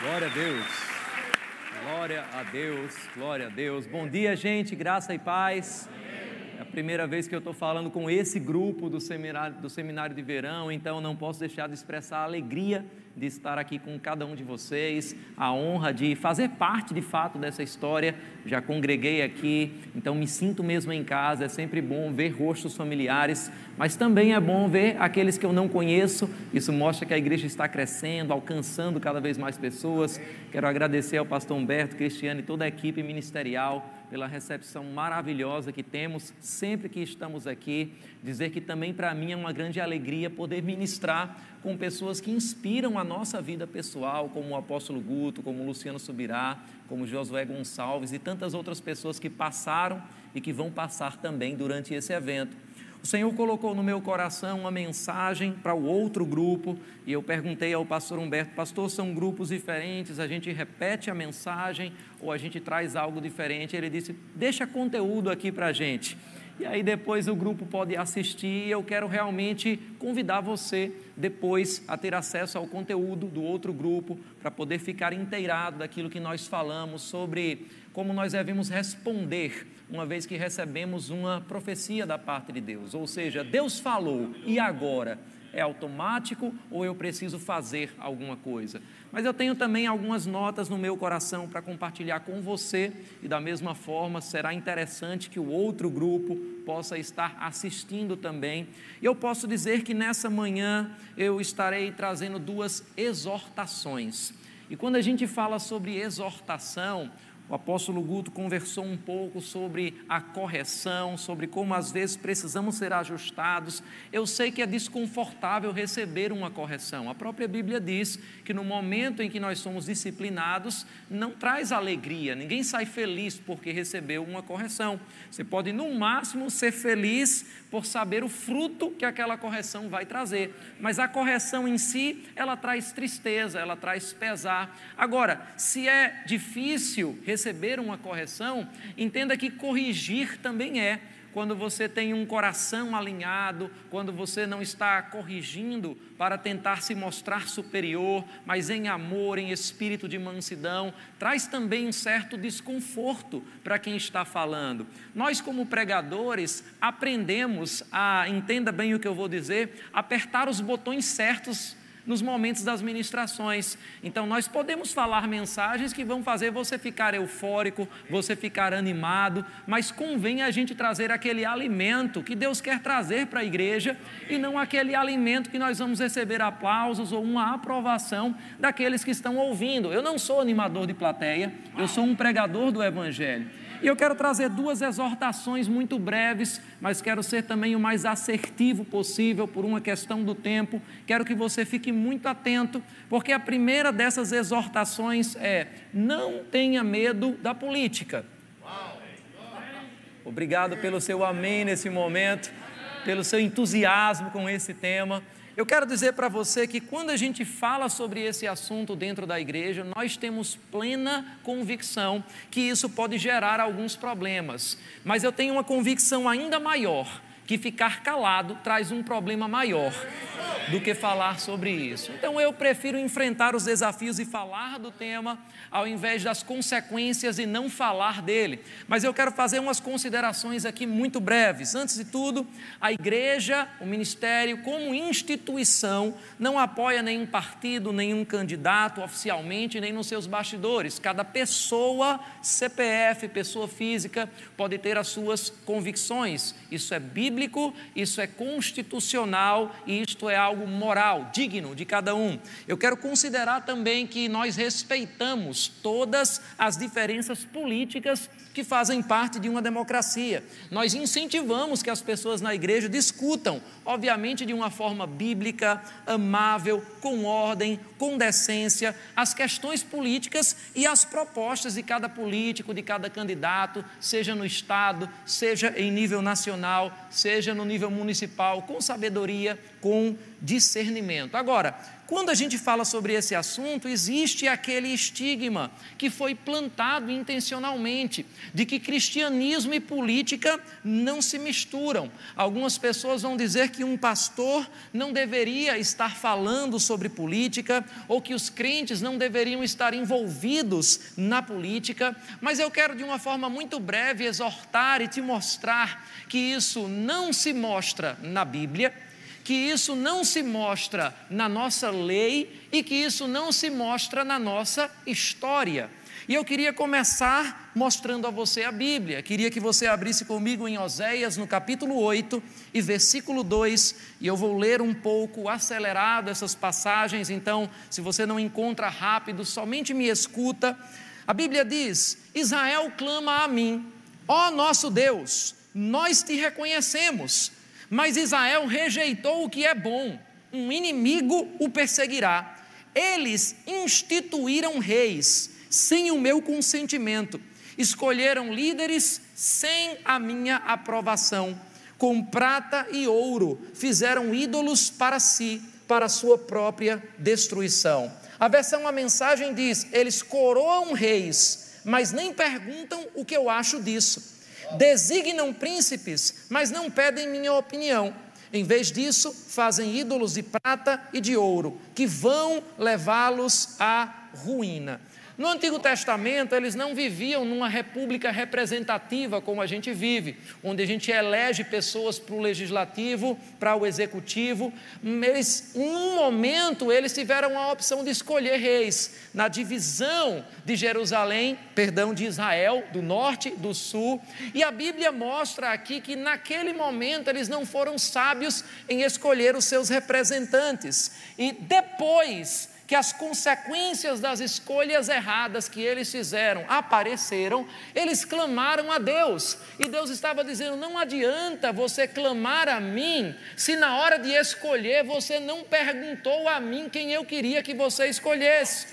Glória a Deus. Glória a Deus. Glória a Deus. Bom dia, gente. Graça e paz. Primeira vez que eu estou falando com esse grupo do seminário, do seminário de verão, então não posso deixar de expressar a alegria de estar aqui com cada um de vocês, a honra de fazer parte de fato dessa história. Já congreguei aqui, então me sinto mesmo em casa. É sempre bom ver rostos familiares, mas também é bom ver aqueles que eu não conheço. Isso mostra que a igreja está crescendo, alcançando cada vez mais pessoas. Quero agradecer ao pastor Humberto, Cristiano e toda a equipe ministerial pela recepção maravilhosa que temos sempre que estamos aqui. Dizer que também para mim é uma grande alegria poder ministrar com pessoas que inspiram a nossa vida pessoal, como o apóstolo Guto, como o Luciano Subirá, como Josué Gonçalves e tantas outras pessoas que passaram e que vão passar também durante esse evento. O Senhor colocou no meu coração uma mensagem para o outro grupo, e eu perguntei ao pastor Humberto: Pastor, são grupos diferentes, a gente repete a mensagem ou a gente traz algo diferente? Ele disse: Deixa conteúdo aqui para a gente. E aí depois o grupo pode assistir. Eu quero realmente convidar você depois a ter acesso ao conteúdo do outro grupo para poder ficar inteirado daquilo que nós falamos sobre como nós devemos responder uma vez que recebemos uma profecia da parte de Deus. Ou seja, Deus falou e agora é automático ou eu preciso fazer alguma coisa? Mas eu tenho também algumas notas no meu coração para compartilhar com você e da mesma forma será interessante que o outro grupo possa estar assistindo também. Eu posso dizer que nessa manhã eu estarei trazendo duas exortações. E quando a gente fala sobre exortação, o apóstolo Guto conversou um pouco sobre a correção, sobre como às vezes precisamos ser ajustados. Eu sei que é desconfortável receber uma correção. A própria Bíblia diz que no momento em que nós somos disciplinados, não traz alegria. Ninguém sai feliz porque recebeu uma correção. Você pode, no máximo, ser feliz por saber o fruto que aquela correção vai trazer. Mas a correção em si, ela traz tristeza, ela traz pesar. Agora, se é difícil receber uma correção, entenda que corrigir também é quando você tem um coração alinhado, quando você não está corrigindo para tentar se mostrar superior, mas em amor, em espírito de mansidão, traz também um certo desconforto para quem está falando. Nós, como pregadores, aprendemos a, entenda bem o que eu vou dizer, apertar os botões certos nos momentos das ministrações. Então, nós podemos falar mensagens que vão fazer você ficar eufórico, você ficar animado, mas convém a gente trazer aquele alimento que Deus quer trazer para a igreja e não aquele alimento que nós vamos receber aplausos ou uma aprovação daqueles que estão ouvindo. Eu não sou animador de plateia, eu sou um pregador do Evangelho. E eu quero trazer duas exortações muito breves, mas quero ser também o mais assertivo possível por uma questão do tempo. Quero que você fique muito atento, porque a primeira dessas exortações é: não tenha medo da política. Obrigado pelo seu amém nesse momento, pelo seu entusiasmo com esse tema. Eu quero dizer para você que quando a gente fala sobre esse assunto dentro da igreja, nós temos plena convicção que isso pode gerar alguns problemas, mas eu tenho uma convicção ainda maior que ficar calado traz um problema maior do que falar sobre isso. Então eu prefiro enfrentar os desafios e falar do tema ao invés das consequências e não falar dele. Mas eu quero fazer umas considerações aqui muito breves. Antes de tudo, a igreja, o ministério, como instituição, não apoia nenhum partido, nenhum candidato oficialmente, nem nos seus bastidores. Cada pessoa, CPF, pessoa física, pode ter as suas convicções. Isso é bíblico bíblico, isso é constitucional e isto é algo moral, digno de cada um. Eu quero considerar também que nós respeitamos todas as diferenças políticas que fazem parte de uma democracia. Nós incentivamos que as pessoas na igreja discutam, obviamente de uma forma bíblica, amável, com ordem, com decência, as questões políticas e as propostas de cada político, de cada candidato, seja no Estado, seja em nível nacional, seja no nível municipal, com sabedoria, com discernimento. Agora, quando a gente fala sobre esse assunto, existe aquele estigma que foi plantado intencionalmente de que cristianismo e política não se misturam. Algumas pessoas vão dizer que um pastor não deveria estar falando sobre política ou que os crentes não deveriam estar envolvidos na política, mas eu quero de uma forma muito breve exortar e te mostrar que isso não se mostra na Bíblia que isso não se mostra na nossa lei e que isso não se mostra na nossa história. E eu queria começar mostrando a você a Bíblia. Queria que você abrisse comigo em Oséias, no capítulo 8 e versículo 2, e eu vou ler um pouco acelerado essas passagens, então, se você não encontra rápido, somente me escuta. A Bíblia diz: Israel clama a mim, ó nosso Deus, nós te reconhecemos mas Israel rejeitou o que é bom, um inimigo o perseguirá. Eles instituíram reis sem o meu consentimento, escolheram líderes sem a minha aprovação. Com prata e ouro fizeram ídolos para si, para sua própria destruição. A versão A Mensagem diz: eles coroam reis, mas nem perguntam o que eu acho disso designam príncipes, mas não pedem minha opinião. Em vez disso, fazem ídolos de prata e de ouro, que vão levá-los à ruína. No Antigo Testamento, eles não viviam numa república representativa como a gente vive, onde a gente elege pessoas para o legislativo, para o executivo. Em um momento, eles tiveram a opção de escolher reis. Na divisão de Jerusalém, perdão, de Israel, do norte, do sul. E a Bíblia mostra aqui que naquele momento eles não foram sábios em escolher os seus representantes. E depois que as consequências das escolhas erradas que eles fizeram apareceram, eles clamaram a Deus. E Deus estava dizendo: não adianta você clamar a mim, se na hora de escolher você não perguntou a mim quem eu queria que você escolhesse.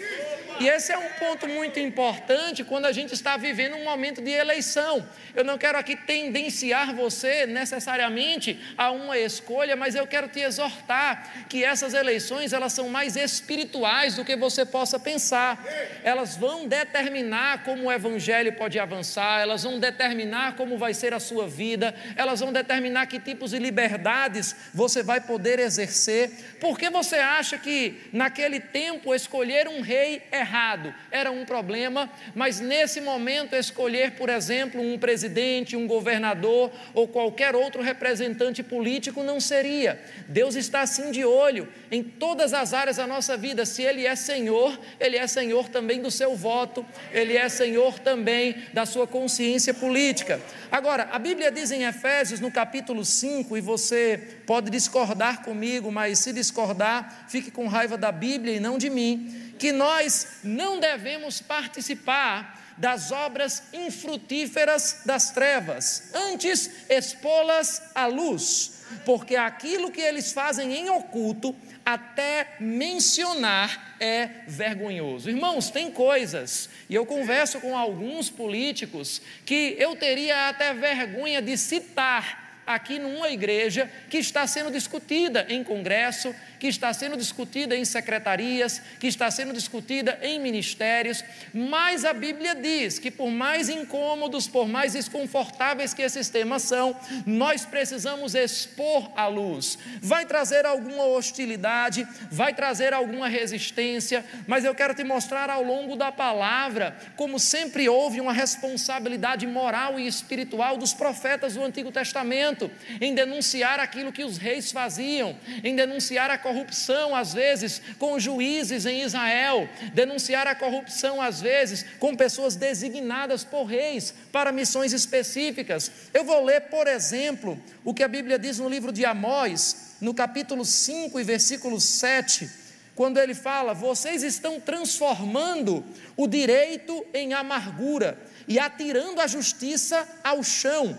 E esse é um ponto muito importante quando a gente está vivendo um momento de eleição. Eu não quero aqui tendenciar você necessariamente a uma escolha, mas eu quero te exortar que essas eleições elas são mais espirituais espirituais do que você possa pensar. Elas vão determinar como o evangelho pode avançar, elas vão determinar como vai ser a sua vida, elas vão determinar que tipos de liberdades você vai poder exercer. Porque você acha que naquele tempo escolher um rei errado era um problema, mas nesse momento escolher, por exemplo, um presidente, um governador ou qualquer outro representante político não seria. Deus está assim de olho em todas as áreas da nossa vida, se Ele é Senhor, Ele é Senhor também do seu voto, Ele é Senhor também da sua consciência política. Agora, a Bíblia diz em Efésios, no capítulo 5, e você pode discordar comigo, mas se discordar, fique com raiva da Bíblia e não de mim, que nós não devemos participar das obras infrutíferas das trevas, antes expô-las à luz, porque aquilo que eles fazem em oculto até mencionar é vergonhoso. Irmãos, tem coisas, e eu converso com alguns políticos, que eu teria até vergonha de citar aqui numa igreja que está sendo discutida em congresso, que está sendo discutida em secretarias, que está sendo discutida em ministérios, mas a Bíblia diz que por mais incômodos, por mais desconfortáveis que esses temas são, nós precisamos expor à luz. Vai trazer alguma hostilidade, vai trazer alguma resistência, mas eu quero te mostrar ao longo da palavra como sempre houve uma responsabilidade moral e espiritual dos profetas do Antigo Testamento em denunciar aquilo que os reis faziam, em denunciar a corrupção corrupção, às vezes, com juízes em Israel, denunciar a corrupção, às vezes, com pessoas designadas por reis para missões específicas. Eu vou ler, por exemplo, o que a Bíblia diz no livro de Amós, no capítulo 5 e versículo 7 quando ele fala: vocês estão transformando o direito em amargura e atirando a justiça ao chão.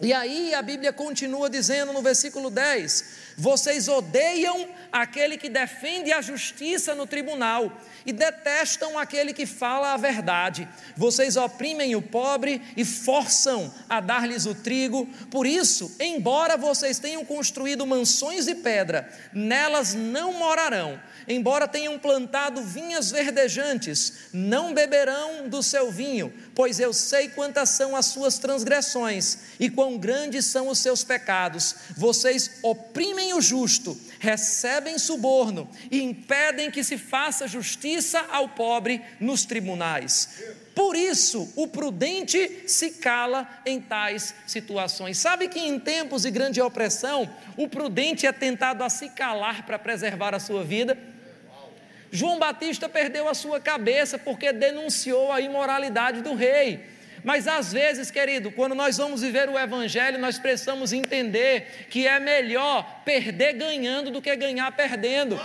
E aí a Bíblia continua dizendo no versículo 10: Vocês odeiam aquele que defende a justiça no tribunal e detestam aquele que fala a verdade. Vocês oprimem o pobre e forçam a dar-lhes o trigo. Por isso, embora vocês tenham construído mansões de pedra, nelas não morarão embora tenham plantado vinhas verdejantes, não beberão do seu vinho, pois eu sei quantas são as suas transgressões e quão grandes são os seus pecados. Vocês oprimem o justo, recebem suborno e impedem que se faça justiça ao pobre nos tribunais. Por isso, o prudente se cala em tais situações. Sabe que em tempos de grande opressão, o prudente é tentado a se calar para preservar a sua vida? João Batista perdeu a sua cabeça porque denunciou a imoralidade do rei. Mas às vezes, querido, quando nós vamos viver o Evangelho, nós precisamos entender que é melhor perder ganhando do que ganhar perdendo.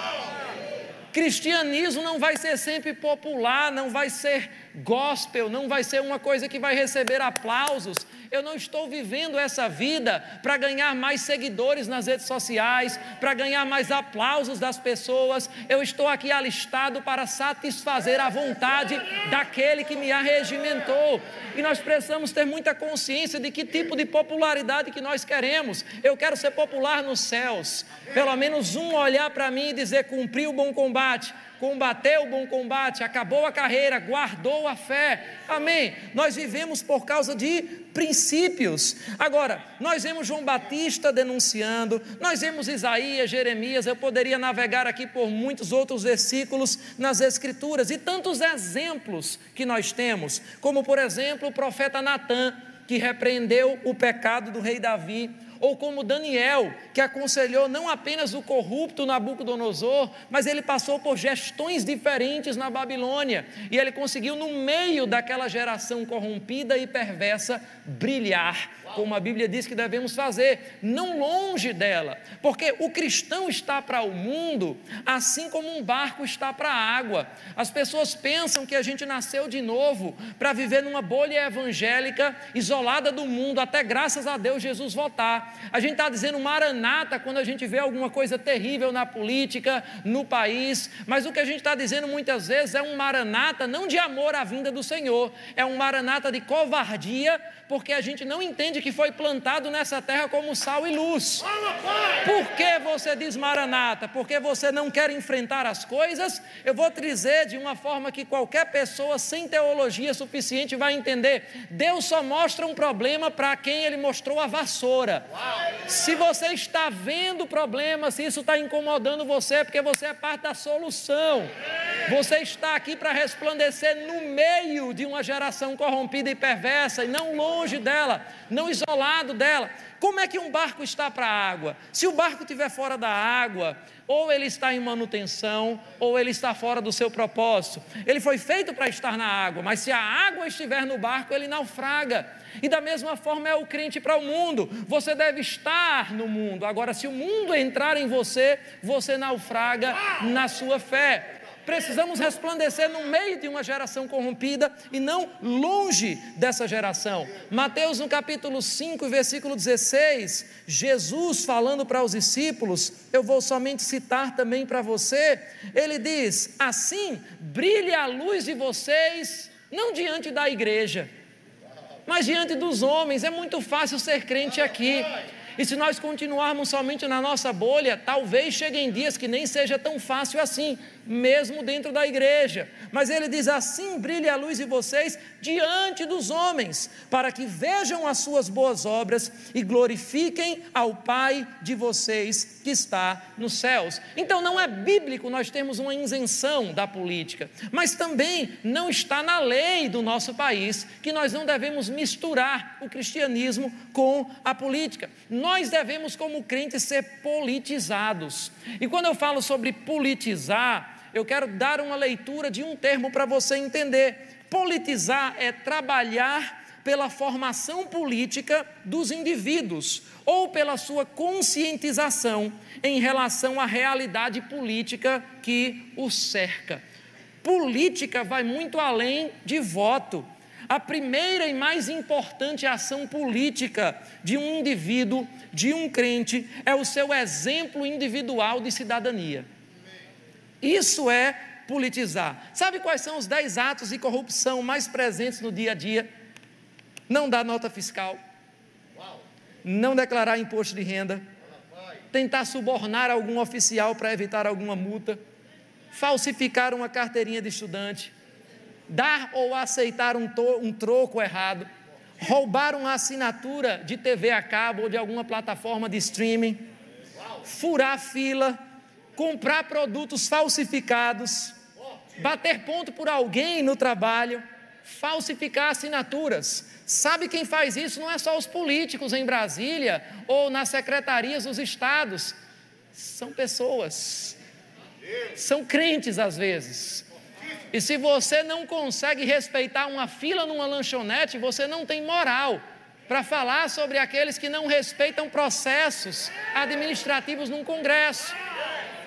Cristianismo não vai ser sempre popular, não vai ser gospel, não vai ser uma coisa que vai receber aplausos. Eu não estou vivendo essa vida para ganhar mais seguidores nas redes sociais, para ganhar mais aplausos das pessoas. Eu estou aqui alistado para satisfazer a vontade daquele que me arregimentou. E nós precisamos ter muita consciência de que tipo de popularidade que nós queremos. Eu quero ser popular nos céus. Pelo menos um olhar para mim e dizer: cumpri o bom combate combateu o bom combate, acabou a carreira, guardou a fé. Amém. Nós vivemos por causa de princípios. Agora, nós vemos João Batista denunciando, nós vemos Isaías, Jeremias, eu poderia navegar aqui por muitos outros versículos nas Escrituras e tantos exemplos que nós temos, como por exemplo o profeta Natã, que repreendeu o pecado do rei Davi ou como Daniel, que aconselhou não apenas o corrupto Nabucodonosor, mas ele passou por gestões diferentes na Babilônia, e ele conseguiu, no meio daquela geração corrompida e perversa, brilhar como a Bíblia diz que devemos fazer, não longe dela, porque o cristão está para o mundo assim como um barco está para a água. As pessoas pensam que a gente nasceu de novo para viver numa bolha evangélica isolada do mundo, até graças a Deus Jesus voltar. A gente está dizendo maranata quando a gente vê alguma coisa terrível na política, no país, mas o que a gente está dizendo muitas vezes é um maranata não de amor à vinda do Senhor, é um maranata de covardia, porque a gente não entende que foi plantado nessa terra como sal e luz. Por que você diz Maranata? Porque você não quer enfrentar as coisas? Eu vou te dizer de uma forma que qualquer pessoa sem teologia suficiente vai entender. Deus só mostra um problema para quem ele mostrou a vassoura. Se você está vendo o problema, se isso está incomodando você, é porque você é parte da solução. Você está aqui para resplandecer no meio de uma geração corrompida e perversa e não longe dela, não isolado dela. Como é que um barco está para a água? Se o barco estiver fora da água, ou ele está em manutenção, ou ele está fora do seu propósito. Ele foi feito para estar na água, mas se a água estiver no barco, ele naufraga. E da mesma forma é o crente para o mundo. Você deve estar no mundo. Agora, se o mundo entrar em você, você naufraga na sua fé. Precisamos resplandecer no meio de uma geração corrompida e não longe dessa geração. Mateus, no capítulo 5, versículo 16, Jesus falando para os discípulos, eu vou somente citar também para você, ele diz: Assim brilhe a luz de vocês, não diante da igreja, mas diante dos homens. É muito fácil ser crente aqui. E se nós continuarmos somente na nossa bolha, talvez cheguem dias que nem seja tão fácil assim, mesmo dentro da igreja. Mas ele diz assim: brilhe a luz de vocês diante dos homens, para que vejam as suas boas obras e glorifiquem ao Pai de vocês que está nos céus. Então não é bíblico nós termos uma isenção da política, mas também não está na lei do nosso país que nós não devemos misturar o cristianismo com a política. Nós devemos, como crentes, ser politizados. E quando eu falo sobre politizar, eu quero dar uma leitura de um termo para você entender. Politizar é trabalhar pela formação política dos indivíduos ou pela sua conscientização em relação à realidade política que os cerca. Política vai muito além de voto. a primeira e mais importante ação política de um indivíduo, de um crente, é o seu exemplo individual de cidadania. Isso é politizar. Sabe quais são os dez atos de corrupção mais presentes no dia a dia? Não dar nota fiscal, não declarar imposto de renda, tentar subornar algum oficial para evitar alguma multa, falsificar uma carteirinha de estudante, dar ou aceitar um, um troco errado, roubar uma assinatura de TV a cabo ou de alguma plataforma de streaming, furar fila, comprar produtos falsificados, bater ponto por alguém no trabalho, falsificar assinaturas. Sabe quem faz isso? Não é só os políticos em Brasília ou nas secretarias dos estados. São pessoas. São crentes às vezes. E se você não consegue respeitar uma fila numa lanchonete, você não tem moral para falar sobre aqueles que não respeitam processos administrativos num congresso.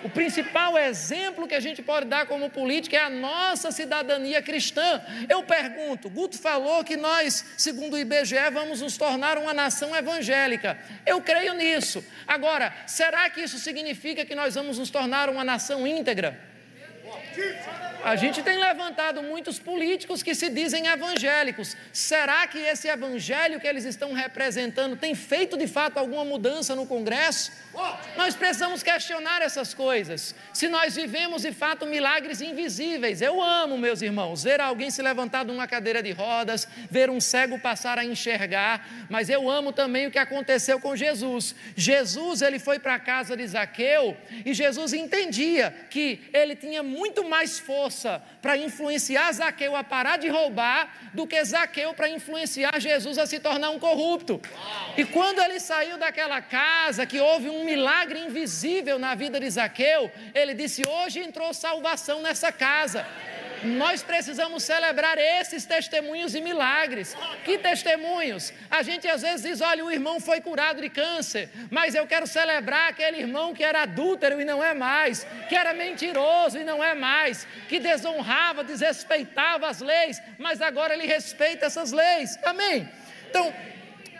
O principal exemplo que a gente pode dar como política é a nossa cidadania cristã. Eu pergunto: Guto falou que nós, segundo o IBGE, vamos nos tornar uma nação evangélica. Eu creio nisso. Agora, será que isso significa que nós vamos nos tornar uma nação íntegra? A gente tem levantado muitos políticos que se dizem evangélicos. Será que esse evangelho que eles estão representando tem feito de fato alguma mudança no Congresso? Nós precisamos questionar essas coisas. Se nós vivemos de fato milagres invisíveis, eu amo, meus irmãos, ver alguém se levantar de uma cadeira de rodas, ver um cego passar a enxergar, mas eu amo também o que aconteceu com Jesus. Jesus, ele foi para a casa de Zaqueu e Jesus entendia que ele tinha muito mais força força para influenciar Zaqueu a parar de roubar do que Zaqueu para influenciar Jesus a se tornar um corrupto. E quando ele saiu daquela casa, que houve um milagre invisível na vida de Zaqueu, ele disse: Hoje entrou salvação nessa casa. Nós precisamos celebrar esses testemunhos e milagres. Que testemunhos? A gente às vezes diz: olha, o irmão foi curado de câncer, mas eu quero celebrar aquele irmão que era adúltero e não é mais, que era mentiroso e não é mais, que desonrava, desrespeitava as leis, mas agora ele respeita essas leis. Amém? Então,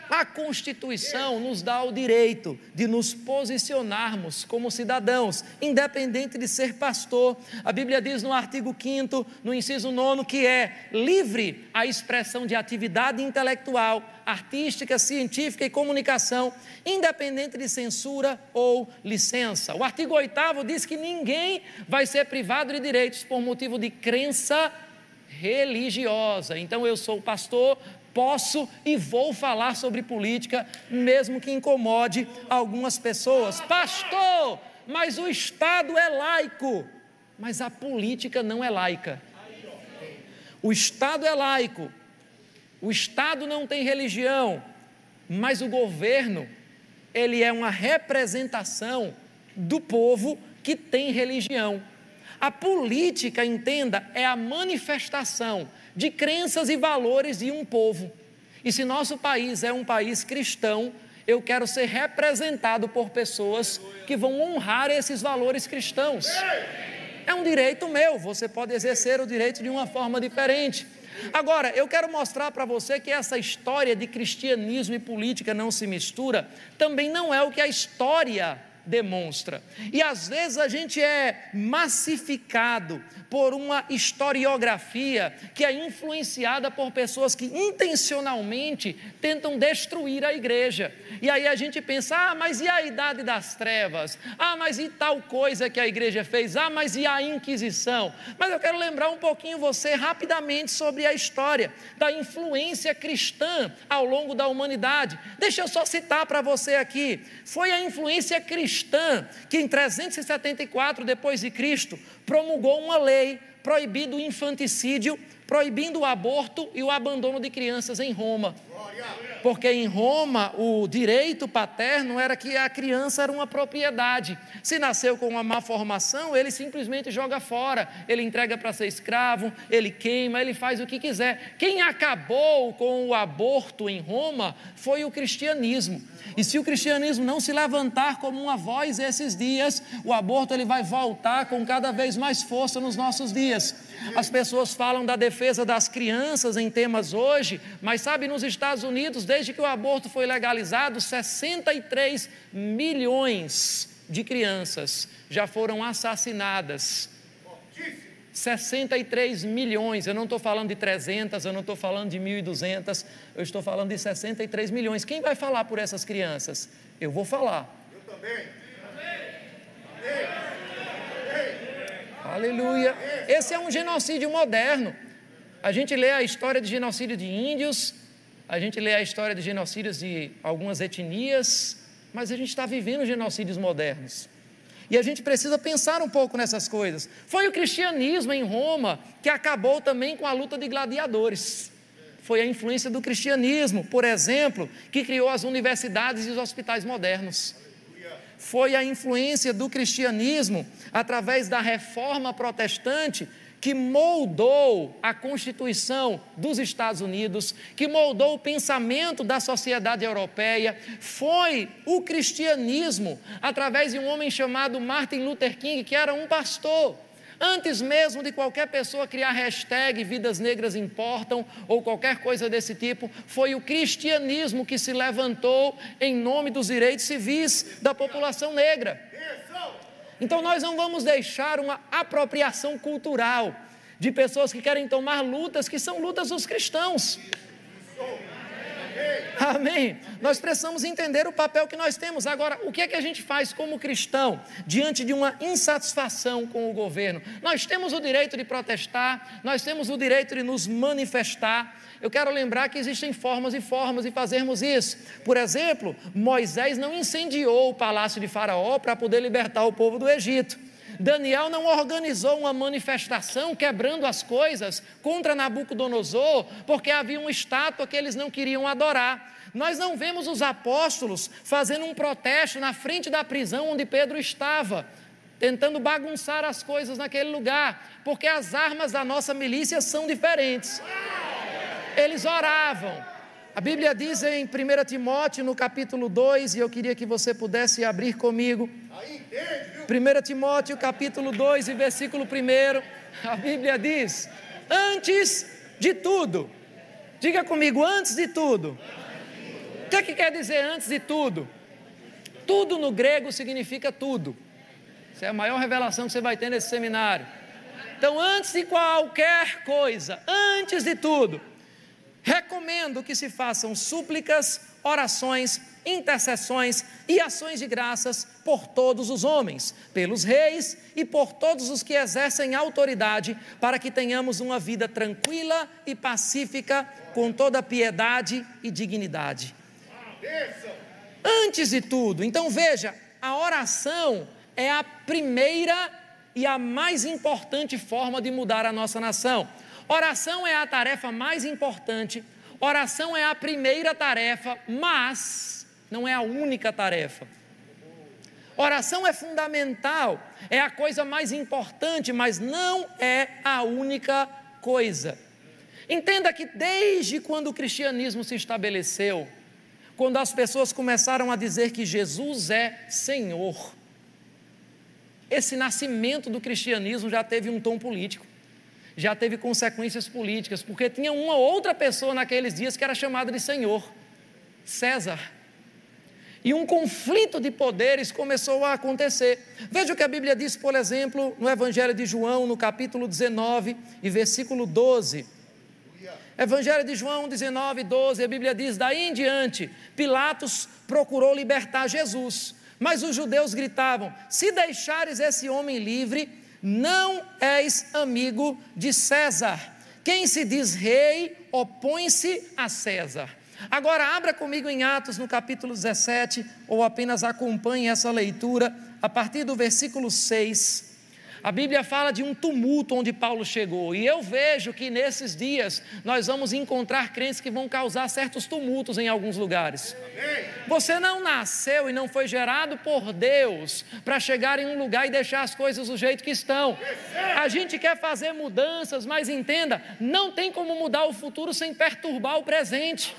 a Constituição nos dá o direito de nos posicionarmos como cidadãos, independente de ser pastor. A Bíblia diz no artigo 5, no inciso 9, que é livre a expressão de atividade intelectual, artística, científica e comunicação, independente de censura ou licença. O artigo 8 diz que ninguém vai ser privado de direitos por motivo de crença religiosa. Então eu sou pastor, posso e vou falar sobre política, mesmo que incomode algumas pessoas. Pastor, mas o Estado é laico, mas a política não é laica. O Estado é laico, o Estado não tem religião, mas o governo, ele é uma representação do povo que tem religião. A política, entenda, é a manifestação de crenças e valores de um povo. E se nosso país é um país cristão, eu quero ser representado por pessoas que vão honrar esses valores cristãos. É um direito meu, você pode exercer o direito de uma forma diferente. Agora, eu quero mostrar para você que essa história de cristianismo e política não se mistura, também não é o que a história demonstra. E às vezes a gente é massificado por uma historiografia que é influenciada por pessoas que intencionalmente tentam destruir a igreja. E aí a gente pensa: ah, mas e a idade das trevas? Ah, mas e tal coisa que a igreja fez? Ah, mas e a Inquisição? Mas eu quero lembrar um pouquinho você rapidamente sobre a história da influência cristã ao longo da humanidade. Deixa eu só citar para você aqui. Foi a influência cristã cristã que em 374 depois de Cristo promulgou uma lei proibindo o infanticídio, proibindo o aborto e o abandono de crianças em Roma. Porque em Roma o direito paterno era que a criança era uma propriedade. Se nasceu com uma má formação, ele simplesmente joga fora, ele entrega para ser escravo, ele queima, ele faz o que quiser. Quem acabou com o aborto em Roma foi o cristianismo. E se o cristianismo não se levantar como uma voz esses dias, o aborto ele vai voltar com cada vez mais força nos nossos dias. As pessoas falam da defesa das crianças em temas hoje, mas sabe, nos Estados Unidos, desde que o aborto foi legalizado, 63 milhões de crianças já foram assassinadas. 63 milhões, eu não estou falando de 300, eu não estou falando de 1.200, eu estou falando de 63 milhões. Quem vai falar por essas crianças? Eu vou falar. Eu também. Aleluia. Esse é um genocídio moderno. A gente lê a história de genocídio de índios, a gente lê a história de genocídios de algumas etnias, mas a gente está vivendo genocídios modernos. E a gente precisa pensar um pouco nessas coisas. Foi o cristianismo em Roma que acabou também com a luta de gladiadores. Foi a influência do cristianismo, por exemplo, que criou as universidades e os hospitais modernos foi a influência do cristianismo, através da reforma protestante, que moldou a Constituição dos Estados Unidos, que moldou o pensamento da sociedade europeia, foi o cristianismo, através de um homem chamado Martin Luther King, que era um pastor Antes mesmo de qualquer pessoa criar hashtag Vidas Negras Importam ou qualquer coisa desse tipo, foi o cristianismo que se levantou em nome dos direitos civis da população negra. Então nós não vamos deixar uma apropriação cultural de pessoas que querem tomar lutas que são lutas dos cristãos. Amém. Nós precisamos entender o papel que nós temos. Agora, o que é que a gente faz como cristão diante de uma insatisfação com o governo? Nós temos o direito de protestar, nós temos o direito de nos manifestar. Eu quero lembrar que existem formas e formas de fazermos isso. Por exemplo, Moisés não incendiou o palácio de Faraó para poder libertar o povo do Egito. Daniel não organizou uma manifestação quebrando as coisas contra Nabucodonosor, porque havia uma estátua que eles não queriam adorar. Nós não vemos os apóstolos fazendo um protesto na frente da prisão onde Pedro estava, tentando bagunçar as coisas naquele lugar, porque as armas da nossa milícia são diferentes. Eles oravam. A Bíblia diz em 1 Timóteo, no capítulo 2, e eu queria que você pudesse abrir comigo. 1 Timóteo, capítulo 2 e versículo 1, a Bíblia diz: Antes de tudo, diga comigo, antes de tudo. O que, é que quer dizer antes de tudo? Tudo no grego significa tudo. Essa é a maior revelação que você vai ter nesse seminário. Então, antes de qualquer coisa, antes de tudo, recomendo que se façam súplicas, orações, intercessões e ações de graças por todos os homens, pelos reis e por todos os que exercem autoridade, para que tenhamos uma vida tranquila e pacífica, com toda piedade e dignidade. Antes de tudo, então veja, a oração é a primeira e a mais importante forma de mudar a nossa nação. Oração é a tarefa mais importante, oração é a primeira tarefa, mas não é a única tarefa. Oração é fundamental, é a coisa mais importante, mas não é a única coisa. Entenda que desde quando o cristianismo se estabeleceu, quando as pessoas começaram a dizer que Jesus é Senhor, esse nascimento do cristianismo já teve um tom político já teve consequências políticas, porque tinha uma outra pessoa naqueles dias que era chamada de Senhor, César. E um conflito de poderes começou a acontecer. Veja o que a Bíblia diz, por exemplo, no Evangelho de João, no capítulo 19 e versículo 12. Evangelho de João 19, 12, a Bíblia diz: Daí em diante, Pilatos procurou libertar Jesus, mas os judeus gritavam: Se deixares esse homem livre, não és amigo de César. Quem se diz rei opõe-se a César. Agora, abra comigo em Atos no capítulo 17, ou apenas acompanhe essa leitura, a partir do versículo 6. A Bíblia fala de um tumulto onde Paulo chegou, e eu vejo que nesses dias nós vamos encontrar crentes que vão causar certos tumultos em alguns lugares. Você não nasceu e não foi gerado por Deus para chegar em um lugar e deixar as coisas do jeito que estão. A gente quer fazer mudanças, mas entenda, não tem como mudar o futuro sem perturbar o presente.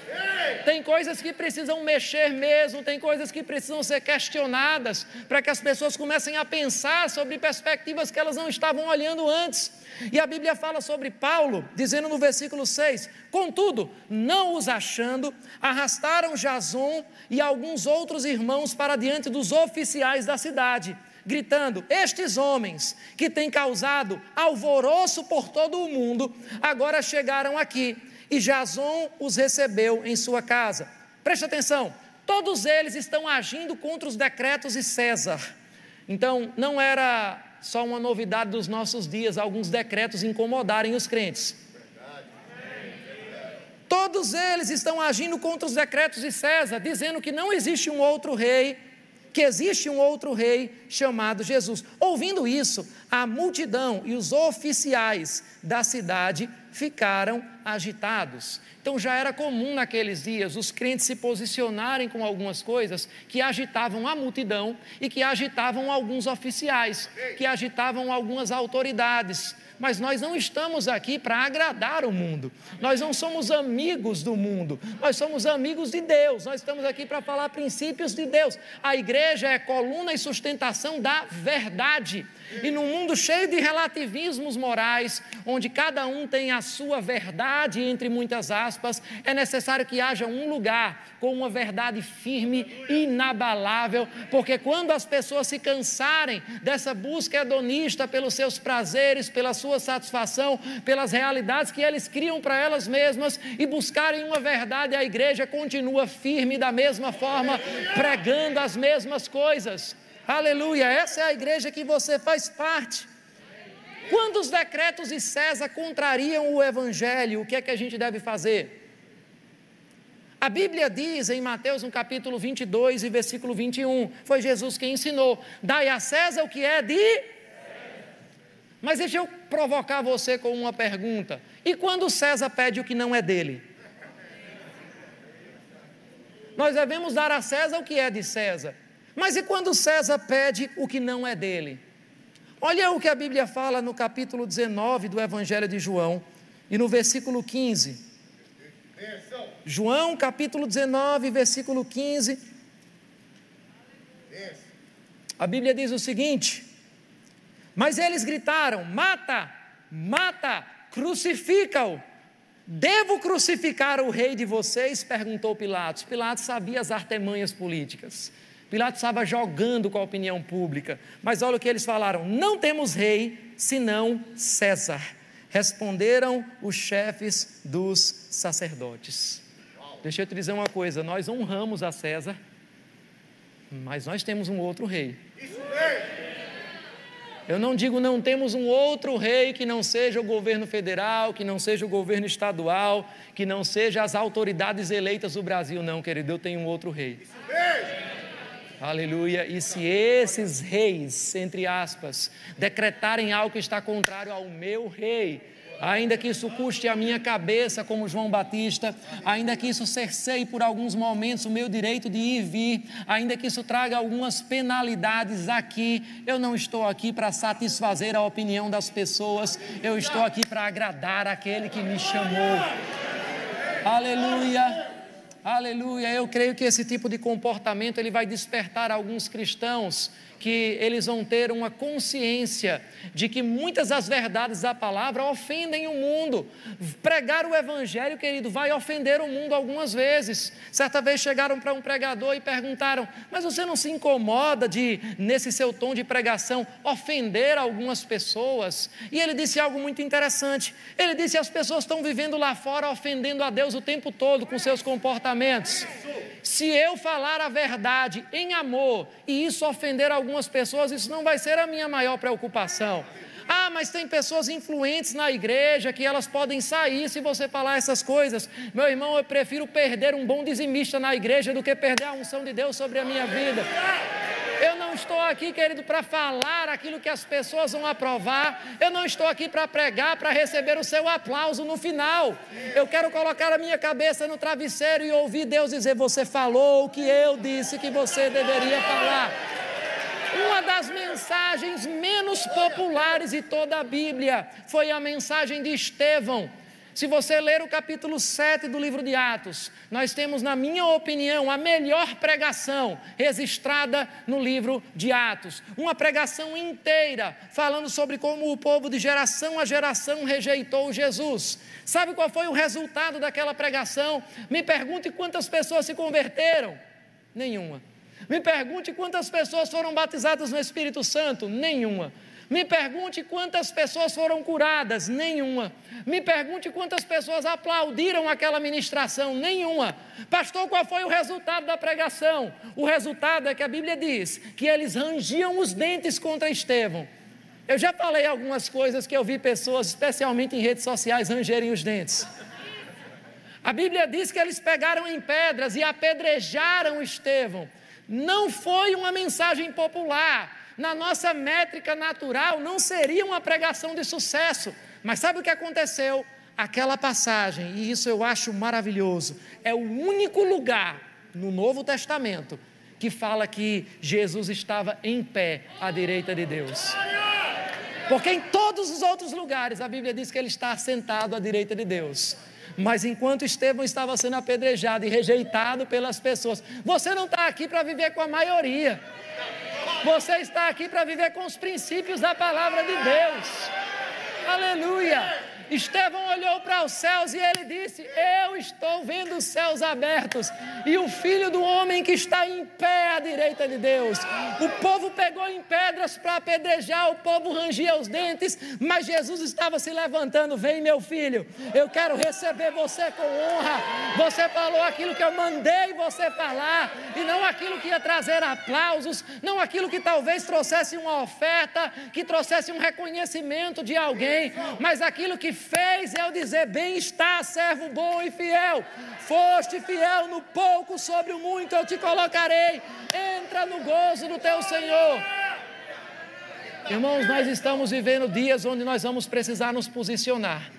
Tem coisas que precisam mexer mesmo, tem coisas que precisam ser questionadas para que as pessoas comecem a pensar sobre perspectivas que elas não estavam olhando antes. E a Bíblia fala sobre Paulo, dizendo no versículo 6: Contudo, não os achando, arrastaram Jason e alguns outros irmãos para diante dos oficiais da cidade, gritando: Estes homens que têm causado alvoroço por todo o mundo, agora chegaram aqui, e Jason os recebeu em sua casa. Preste atenção, todos eles estão agindo contra os decretos de César. Então, não era só uma novidade dos nossos dias, alguns decretos incomodarem os crentes. Todos eles estão agindo contra os decretos de César, dizendo que não existe um outro rei, que existe um outro rei chamado Jesus. Ouvindo isso, a multidão e os oficiais da cidade ficaram agitados. Então já era comum naqueles dias os crentes se posicionarem com algumas coisas que agitavam a multidão e que agitavam alguns oficiais, que agitavam algumas autoridades mas nós não estamos aqui para agradar o mundo, nós não somos amigos do mundo, nós somos amigos de Deus, nós estamos aqui para falar princípios de Deus. A igreja é coluna e sustentação da verdade. E num mundo cheio de relativismos morais, onde cada um tem a sua verdade, entre muitas aspas, é necessário que haja um lugar com uma verdade firme, inabalável, porque quando as pessoas se cansarem dessa busca hedonista pelos seus prazeres, pela sua satisfação, pelas realidades que eles criam para elas mesmas e buscarem uma verdade, a igreja continua firme da mesma forma, pregando as mesmas coisas. Aleluia, essa é a igreja que você faz parte. Quando os decretos de César contrariam o evangelho, o que é que a gente deve fazer? A Bíblia diz em Mateus, no capítulo 22 e versículo 21, foi Jesus quem ensinou: dai a César o que é de. Mas deixa eu provocar você com uma pergunta: e quando César pede o que não é dele? Nós devemos dar a César o que é de César. Mas e quando César pede o que não é dele? Olha o que a Bíblia fala no capítulo 19 do Evangelho de João e no versículo 15. João capítulo 19, versículo 15. A Bíblia diz o seguinte: Mas eles gritaram: Mata, mata, crucifica-o. Devo crucificar o rei de vocês? perguntou Pilatos. Pilatos sabia as artemanhas políticas. Pilatos estava jogando com a opinião pública. Mas olha o que eles falaram: Não temos rei senão César. Responderam os chefes dos sacerdotes. Deixa eu te dizer uma coisa: nós honramos a César, mas nós temos um outro rei. Eu não digo não temos um outro rei que não seja o governo federal, que não seja o governo estadual, que não seja as autoridades eleitas do Brasil, não, querido. Eu tenho um outro rei. Aleluia. E se esses reis, entre aspas, decretarem algo que está contrário ao meu rei, ainda que isso custe a minha cabeça, como João Batista, ainda que isso cerceie por alguns momentos o meu direito de ir e vir, ainda que isso traga algumas penalidades aqui, eu não estou aqui para satisfazer a opinião das pessoas, eu estou aqui para agradar aquele que me chamou. Aleluia. Aleluia. Eu creio que esse tipo de comportamento ele vai despertar alguns cristãos que eles vão ter uma consciência de que muitas das verdades da palavra ofendem o mundo. Pregar o evangelho, querido, vai ofender o mundo algumas vezes. Certa vez chegaram para um pregador e perguntaram: "Mas você não se incomoda de nesse seu tom de pregação ofender algumas pessoas?" E ele disse algo muito interessante. Ele disse: "As pessoas estão vivendo lá fora ofendendo a Deus o tempo todo com seus comportamentos. Se eu falar a verdade em amor e isso ofender algumas pessoas, isso não vai ser a minha maior preocupação. Ah, mas tem pessoas influentes na igreja que elas podem sair se você falar essas coisas. Meu irmão, eu prefiro perder um bom dizimista na igreja do que perder a unção de Deus sobre a minha vida. Eu não estou aqui, querido, para falar aquilo que as pessoas vão aprovar. Eu não estou aqui para pregar, para receber o seu aplauso no final. Eu quero colocar a minha cabeça no travesseiro e ouvir Deus dizer: Você falou o que eu disse que você deveria falar. Uma das mensagens menos populares de toda a Bíblia foi a mensagem de Estevão. Se você ler o capítulo 7 do livro de Atos, nós temos, na minha opinião, a melhor pregação registrada no livro de Atos. Uma pregação inteira falando sobre como o povo de geração a geração rejeitou Jesus. Sabe qual foi o resultado daquela pregação? Me pergunte quantas pessoas se converteram? Nenhuma. Me pergunte quantas pessoas foram batizadas no Espírito Santo? Nenhuma. Me pergunte quantas pessoas foram curadas? Nenhuma. Me pergunte quantas pessoas aplaudiram aquela ministração? Nenhuma. Pastor, qual foi o resultado da pregação? O resultado é que a Bíblia diz que eles rangiam os dentes contra Estevão. Eu já falei algumas coisas que eu vi pessoas, especialmente em redes sociais, rangerem os dentes. A Bíblia diz que eles pegaram em pedras e apedrejaram Estevão. Não foi uma mensagem popular na nossa métrica natural, não seria uma pregação de sucesso. Mas sabe o que aconteceu? Aquela passagem, e isso eu acho maravilhoso, é o único lugar no Novo Testamento que fala que Jesus estava em pé à direita de Deus. Porque em todos os outros lugares a Bíblia diz que ele está sentado à direita de Deus. Mas enquanto Estevão estava sendo apedrejado e rejeitado pelas pessoas, você não está aqui para viver com a maioria. Você está aqui para viver com os princípios da palavra de Deus. Aleluia. Estevão olhou para os céus e ele disse: Eu estou vendo os céus abertos e o filho do homem que está em pé à direita de Deus. O povo pegou em pedras para apedrejar, o povo rangia os dentes, mas Jesus estava se levantando: Vem, meu filho, eu quero receber você com honra. Você falou aquilo que eu mandei você falar e não aquilo que ia trazer aplausos, não aquilo que talvez trouxesse uma oferta, que trouxesse um reconhecimento de alguém, mas aquilo que fez eu dizer: Bem está, servo bom e fiel. Foste fiel no pouco, sobre o muito eu te colocarei. Entra no gozo do teu Senhor. Irmãos, nós estamos vivendo dias onde nós vamos precisar nos posicionar.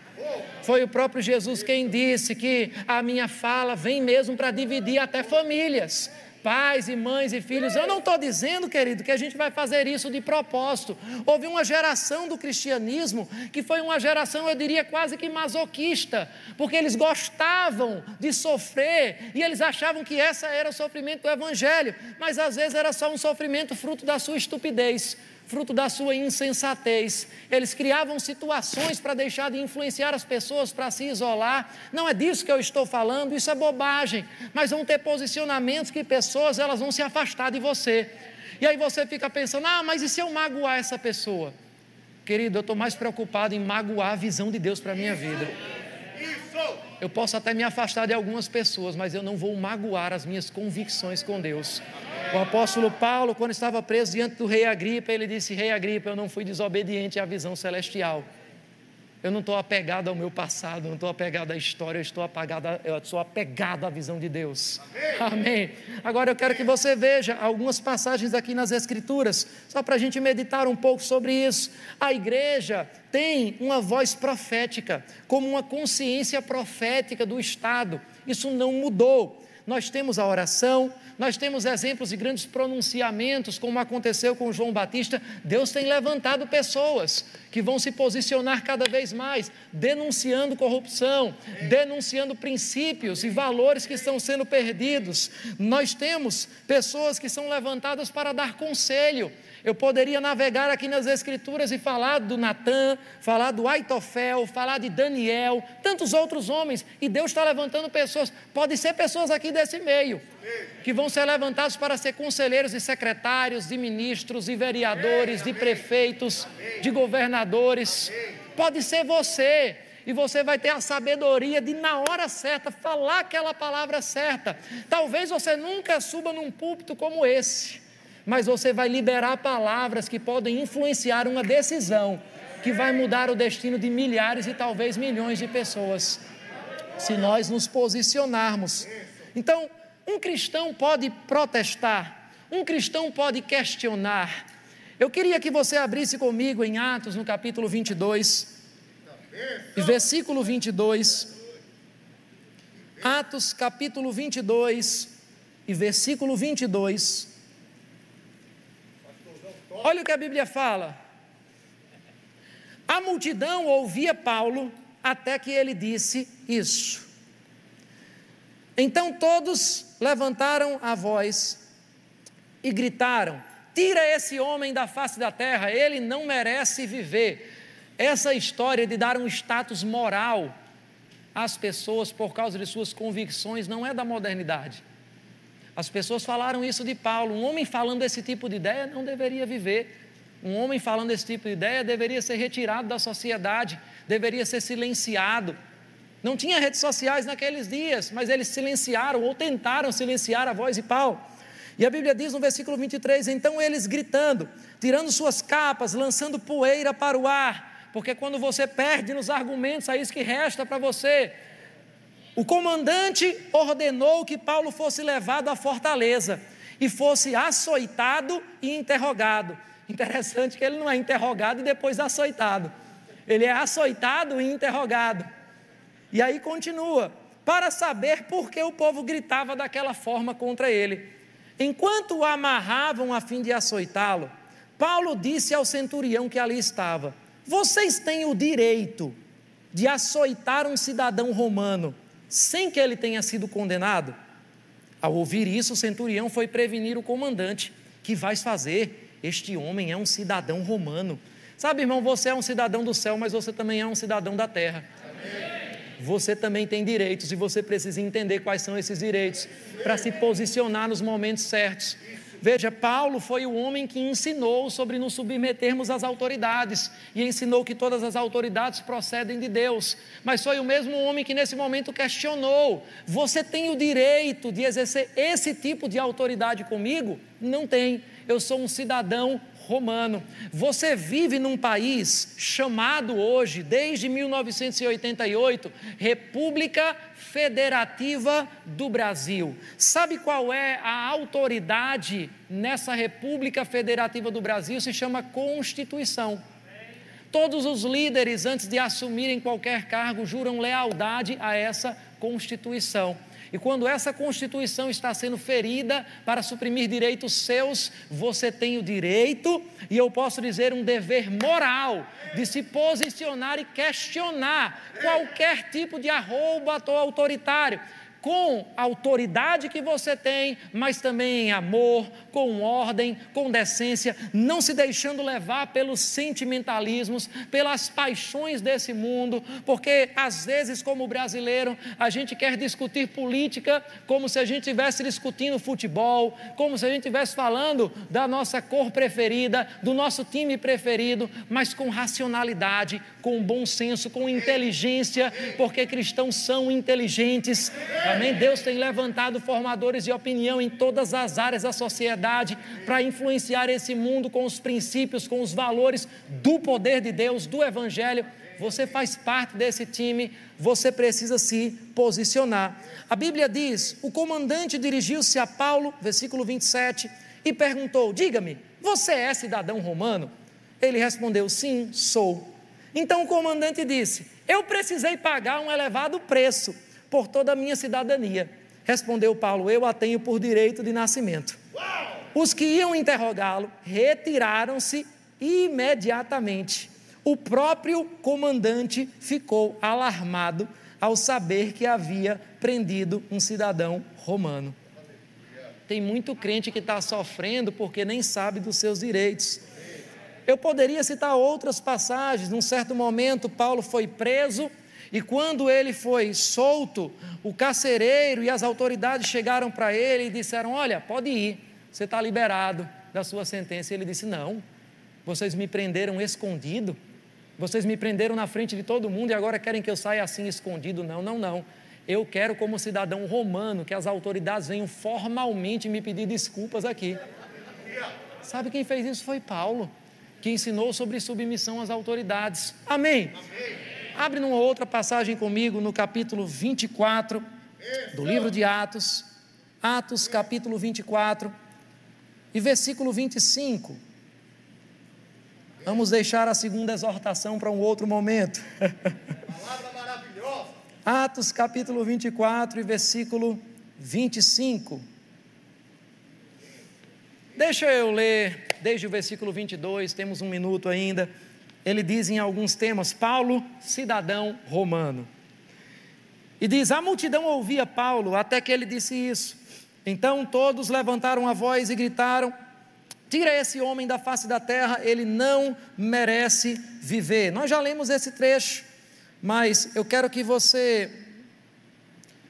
Foi o próprio Jesus quem disse que a minha fala vem mesmo para dividir até famílias pais e mães e filhos. Eu não estou dizendo, querido, que a gente vai fazer isso de propósito. Houve uma geração do cristianismo que foi uma geração, eu diria, quase que masoquista, porque eles gostavam de sofrer e eles achavam que essa era o sofrimento do evangelho, mas às vezes era só um sofrimento fruto da sua estupidez fruto da sua insensatez. Eles criavam situações para deixar de influenciar as pessoas para se isolar. Não é disso que eu estou falando, isso é bobagem. Mas vão ter posicionamentos que pessoas elas vão se afastar de você. E aí você fica pensando: "Ah, mas e se eu magoar essa pessoa?" Querido, eu estou mais preocupado em magoar a visão de Deus para a minha vida. Eu posso até me afastar de algumas pessoas, mas eu não vou magoar as minhas convicções com Deus. O apóstolo Paulo, quando estava preso diante do rei Agripa, ele disse: Rei Agripa, eu não fui desobediente à visão celestial. Eu não estou apegado ao meu passado, não estou apegado à história, eu estou apegado, eu sou apegado à visão de Deus. Amém. Amém. Agora eu quero que você veja algumas passagens aqui nas Escrituras, só para a gente meditar um pouco sobre isso. A igreja tem uma voz profética, como uma consciência profética do Estado. Isso não mudou nós temos a oração, nós temos exemplos de grandes pronunciamentos, como aconteceu com João Batista. Deus tem levantado pessoas que vão se posicionar cada vez mais, denunciando corrupção, denunciando princípios e valores que estão sendo perdidos. Nós temos pessoas que são levantadas para dar conselho eu poderia navegar aqui nas Escrituras e falar do Natan, falar do Aitofel, falar de Daniel, tantos outros homens, e Deus está levantando pessoas, pode ser pessoas aqui desse meio, que vão ser levantados para ser conselheiros e secretários, de ministros, de vereadores, de prefeitos, de governadores. Pode ser você, e você vai ter a sabedoria de, na hora certa, falar aquela palavra certa. Talvez você nunca suba num púlpito como esse, mas você vai liberar palavras que podem influenciar uma decisão que vai mudar o destino de milhares e talvez milhões de pessoas, se nós nos posicionarmos. Então, um cristão pode protestar, um cristão pode questionar. Eu queria que você abrisse comigo em Atos, no capítulo 22, e versículo 22. Atos, capítulo 22, e versículo 22. Olha o que a Bíblia fala. A multidão ouvia Paulo até que ele disse isso. Então todos levantaram a voz e gritaram: Tira esse homem da face da terra, ele não merece viver. Essa história de dar um status moral às pessoas por causa de suas convicções não é da modernidade. As pessoas falaram isso de Paulo. Um homem falando esse tipo de ideia não deveria viver. Um homem falando esse tipo de ideia deveria ser retirado da sociedade, deveria ser silenciado. Não tinha redes sociais naqueles dias, mas eles silenciaram ou tentaram silenciar a voz de Paulo. E a Bíblia diz no versículo 23: Então eles gritando, tirando suas capas, lançando poeira para o ar, porque quando você perde nos argumentos, é isso que resta para você. O comandante ordenou que Paulo fosse levado à fortaleza e fosse açoitado e interrogado. Interessante que ele não é interrogado e depois açoitado. Ele é açoitado e interrogado. E aí continua, para saber por que o povo gritava daquela forma contra ele. Enquanto o amarravam a fim de açoitá-lo, Paulo disse ao centurião que ali estava: Vocês têm o direito de açoitar um cidadão romano sem que ele tenha sido condenado? Ao ouvir isso, o centurião foi prevenir o comandante: Que vais fazer? Este homem é um cidadão romano. Sabe, irmão, você é um cidadão do céu, mas você também é um cidadão da terra. Você também tem direitos e você precisa entender quais são esses direitos para se posicionar nos momentos certos. Veja, Paulo foi o homem que ensinou sobre nos submetermos às autoridades e ensinou que todas as autoridades procedem de Deus. Mas foi o mesmo homem que nesse momento questionou: você tem o direito de exercer esse tipo de autoridade comigo? Não tem. Eu sou um cidadão romano. Você vive num país chamado hoje, desde 1988, República Federativa do Brasil. Sabe qual é a autoridade nessa República Federativa do Brasil? Se chama Constituição. Todos os líderes, antes de assumirem qualquer cargo, juram lealdade a essa Constituição. E quando essa Constituição está sendo ferida para suprimir direitos seus, você tem o direito, e eu posso dizer um dever moral, de se posicionar e questionar qualquer tipo de arroba autoritário com a autoridade que você tem, mas também em amor, com ordem, com decência, não se deixando levar pelos sentimentalismos, pelas paixões desse mundo, porque às vezes, como brasileiro, a gente quer discutir política como se a gente estivesse discutindo futebol, como se a gente estivesse falando da nossa cor preferida, do nosso time preferido, mas com racionalidade, com bom senso, com inteligência, porque cristãos são inteligentes. Amém? Deus tem levantado formadores de opinião em todas as áreas da sociedade para influenciar esse mundo com os princípios, com os valores do poder de Deus, do Evangelho. Você faz parte desse time, você precisa se posicionar. A Bíblia diz: o comandante dirigiu-se a Paulo, versículo 27, e perguntou: Diga-me, você é cidadão romano? Ele respondeu: Sim, sou. Então o comandante disse: Eu precisei pagar um elevado preço por toda a minha cidadania. Respondeu Paulo: Eu a tenho por direito de nascimento. Os que iam interrogá-lo retiraram-se imediatamente. O próprio comandante ficou alarmado ao saber que havia prendido um cidadão romano. Tem muito crente que está sofrendo porque nem sabe dos seus direitos. Eu poderia citar outras passagens. Num certo momento, Paulo foi preso e quando ele foi solto, o carcereiro e as autoridades chegaram para ele e disseram: Olha, pode ir, você está liberado da sua sentença. E ele disse: Não, vocês me prenderam escondido, vocês me prenderam na frente de todo mundo e agora querem que eu saia assim escondido. Não, não, não. Eu quero, como cidadão romano, que as autoridades venham formalmente me pedir desculpas aqui. Sabe quem fez isso? Foi Paulo, que ensinou sobre submissão às autoridades. Amém. Amém. Abre numa outra passagem comigo no capítulo 24 do livro de Atos. Atos, capítulo 24 e versículo 25. Vamos deixar a segunda exortação para um outro momento. Palavra maravilhosa. Atos, capítulo 24 e versículo 25. Deixa eu ler desde o versículo 22, temos um minuto ainda. Ele diz em alguns temas: Paulo, cidadão romano. E diz: A multidão ouvia Paulo até que ele disse isso. Então todos levantaram a voz e gritaram: Tira esse homem da face da terra, ele não merece viver. Nós já lemos esse trecho, mas eu quero que você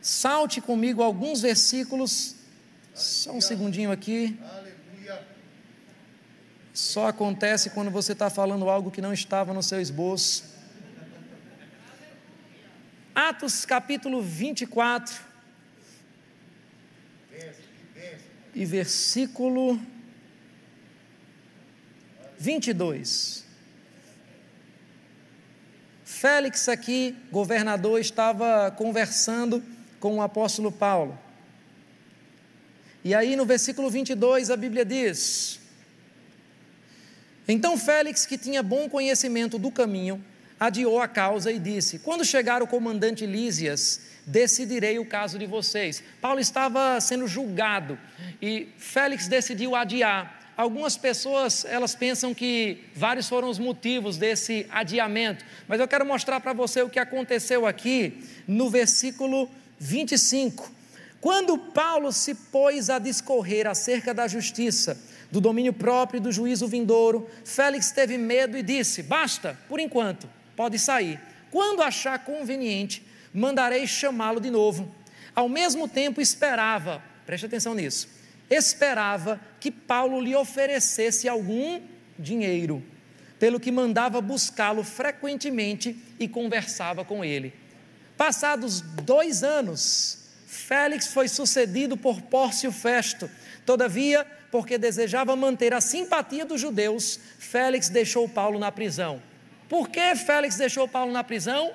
salte comigo alguns versículos. Só um segundinho aqui. Só acontece quando você está falando algo que não estava no seu esboço. Atos capítulo 24. E versículo 22. Félix, aqui, governador, estava conversando com o apóstolo Paulo. E aí no versículo 22 a Bíblia diz: Então Félix, que tinha bom conhecimento do caminho, adiou a causa e disse: Quando chegar o comandante Lísias, decidirei o caso de vocês. Paulo estava sendo julgado e Félix decidiu adiar. Algumas pessoas, elas pensam que vários foram os motivos desse adiamento, mas eu quero mostrar para você o que aconteceu aqui no versículo 25. Quando Paulo se pôs a discorrer acerca da justiça, do domínio próprio e do juízo vindouro, Félix teve medo e disse: Basta, por enquanto, pode sair. Quando achar conveniente, mandarei chamá-lo de novo. Ao mesmo tempo, esperava, preste atenção nisso, esperava que Paulo lhe oferecesse algum dinheiro, pelo que mandava buscá-lo frequentemente e conversava com ele. Passados dois anos, Félix foi sucedido por Pórcio Festo. Todavia, porque desejava manter a simpatia dos judeus, Félix deixou Paulo na prisão. Por que Félix deixou Paulo na prisão?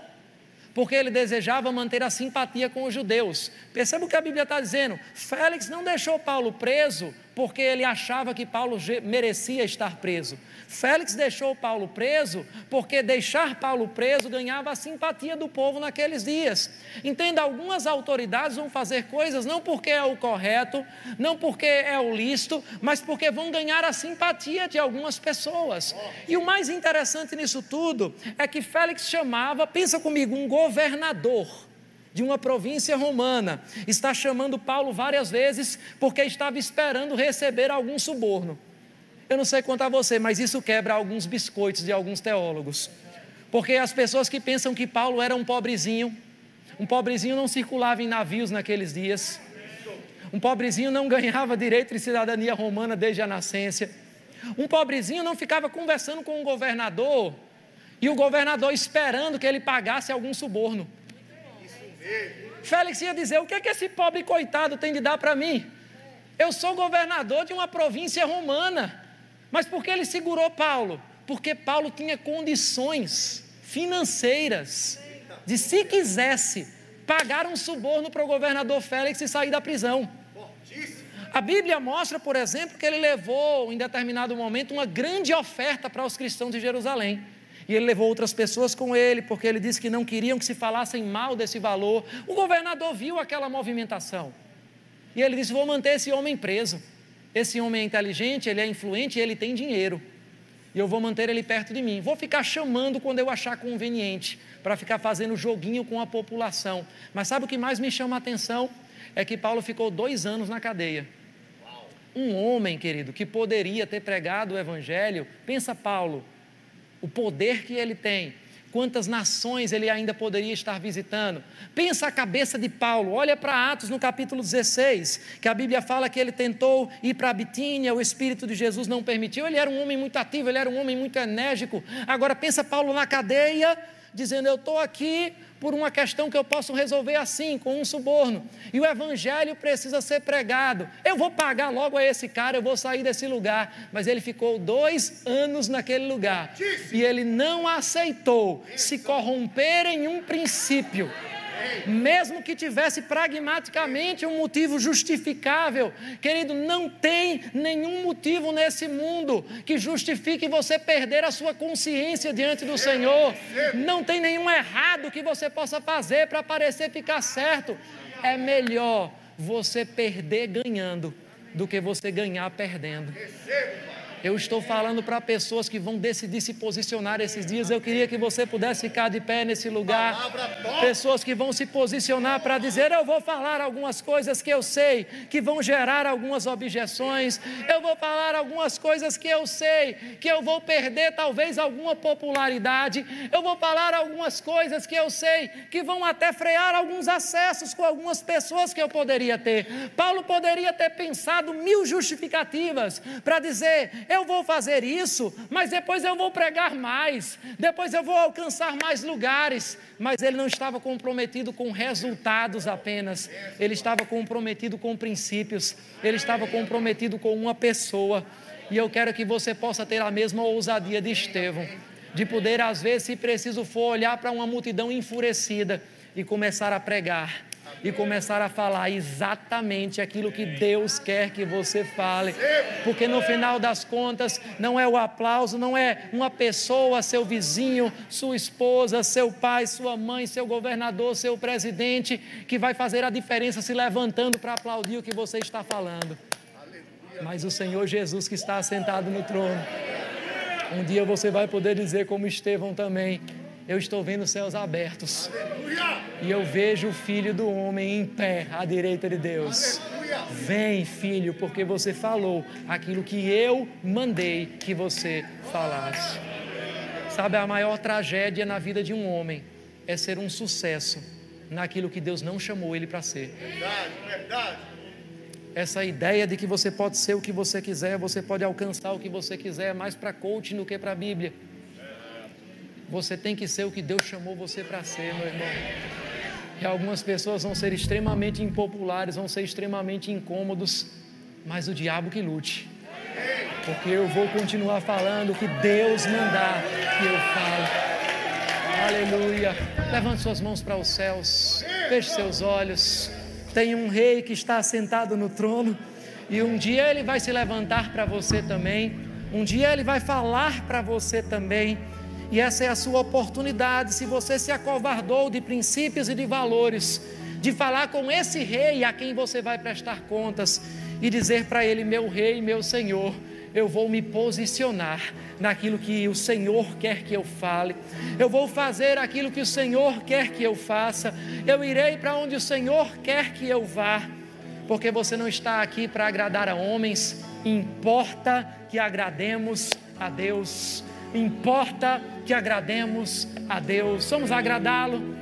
porque ele desejava manter a simpatia com os judeus. Perceba o que a Bíblia está dizendo: Félix não deixou Paulo preso porque ele achava que Paulo merecia estar preso. Félix deixou Paulo preso porque deixar Paulo preso ganhava a simpatia do povo naqueles dias. Entenda, algumas autoridades vão fazer coisas não porque é o correto, não porque é o lícito, mas porque vão ganhar a simpatia de algumas pessoas. E o mais interessante nisso tudo é que Félix chamava, pensa comigo, um governador de uma província romana, está chamando Paulo várias vezes porque estava esperando receber algum suborno. Eu não sei quanto a você, mas isso quebra alguns biscoitos de alguns teólogos. Porque as pessoas que pensam que Paulo era um pobrezinho, um pobrezinho não circulava em navios naqueles dias, um pobrezinho não ganhava direito de cidadania romana desde a nascença, um pobrezinho não ficava conversando com o governador e o governador esperando que ele pagasse algum suborno. Félix ia dizer: o que é que esse pobre coitado tem de dar para mim? Eu sou governador de uma província romana. Mas por que ele segurou Paulo? Porque Paulo tinha condições financeiras de, se quisesse, pagar um suborno para o governador Félix e sair da prisão. A Bíblia mostra, por exemplo, que ele levou, em determinado momento, uma grande oferta para os cristãos de Jerusalém. E ele levou outras pessoas com ele, porque ele disse que não queriam que se falassem mal desse valor. O governador viu aquela movimentação. E ele disse: Vou manter esse homem preso. Esse homem é inteligente, ele é influente, ele tem dinheiro. E eu vou manter ele perto de mim. Vou ficar chamando quando eu achar conveniente, para ficar fazendo joguinho com a população. Mas sabe o que mais me chama a atenção? É que Paulo ficou dois anos na cadeia. Um homem, querido, que poderia ter pregado o Evangelho, pensa Paulo, o poder que ele tem, quantas nações ele ainda poderia estar visitando. Pensa a cabeça de Paulo, olha para Atos no capítulo 16, que a Bíblia fala que ele tentou ir para Bitínia, o Espírito de Jesus não permitiu. Ele era um homem muito ativo, ele era um homem muito enérgico. Agora pensa Paulo na cadeia, dizendo: Eu estou aqui por uma questão que eu posso resolver assim, com um suborno. E o evangelho precisa ser pregado. Eu vou pagar logo a esse cara, eu vou sair desse lugar. Mas ele ficou dois anos naquele lugar. E ele não aceitou se corromper em um princípio mesmo que tivesse pragmaticamente um motivo justificável, querido, não tem nenhum motivo nesse mundo que justifique você perder a sua consciência diante do Senhor. Não tem nenhum errado que você possa fazer para parecer ficar certo. É melhor você perder ganhando do que você ganhar perdendo. Eu estou falando para pessoas que vão decidir se posicionar esses dias. Eu queria que você pudesse ficar de pé nesse lugar. Pessoas que vão se posicionar para dizer: Eu vou falar algumas coisas que eu sei que vão gerar algumas objeções. Eu vou falar algumas coisas que eu sei que eu vou perder talvez alguma popularidade. Eu vou falar algumas coisas que eu sei que vão até frear alguns acessos com algumas pessoas que eu poderia ter. Paulo poderia ter pensado mil justificativas para dizer: eu vou fazer isso, mas depois eu vou pregar mais, depois eu vou alcançar mais lugares. Mas ele não estava comprometido com resultados apenas, ele estava comprometido com princípios, ele estava comprometido com uma pessoa. E eu quero que você possa ter a mesma ousadia de Estevão, de poder, às vezes, se preciso for, olhar para uma multidão enfurecida e começar a pregar e começar a falar exatamente aquilo que Deus quer que você fale, porque no final das contas não é o aplauso, não é uma pessoa, seu vizinho, sua esposa, seu pai, sua mãe, seu governador, seu presidente, que vai fazer a diferença se levantando para aplaudir o que você está falando, mas o Senhor Jesus que está assentado no trono. Um dia você vai poder dizer, como Estevão também, eu estou vendo os céus abertos. E eu vejo o filho do homem em pé à direita de Deus. Vem, filho, porque você falou aquilo que eu mandei que você falasse. Sabe, a maior tragédia na vida de um homem é ser um sucesso naquilo que Deus não chamou ele para ser. Verdade, verdade. Essa ideia de que você pode ser o que você quiser, você pode alcançar o que você quiser, é mais para coaching do que para a Bíblia. Você tem que ser o que Deus chamou você para ser, meu irmão. E algumas pessoas vão ser extremamente impopulares, vão ser extremamente incômodos, mas o diabo que lute. Porque eu vou continuar falando o que Deus mandar que eu falo. Aleluia. Levante suas mãos para os céus. Feche seus olhos. Tem um rei que está sentado no trono. E um dia ele vai se levantar para você também. Um dia ele vai falar para você também. E essa é a sua oportunidade. Se você se acovardou de princípios e de valores, de falar com esse rei a quem você vai prestar contas e dizer para ele: Meu rei, meu senhor, eu vou me posicionar naquilo que o Senhor quer que eu fale, eu vou fazer aquilo que o Senhor quer que eu faça, eu irei para onde o Senhor quer que eu vá, porque você não está aqui para agradar a homens, importa que agrademos a Deus. Importa que agrademos a Deus. Vamos agradá-lo.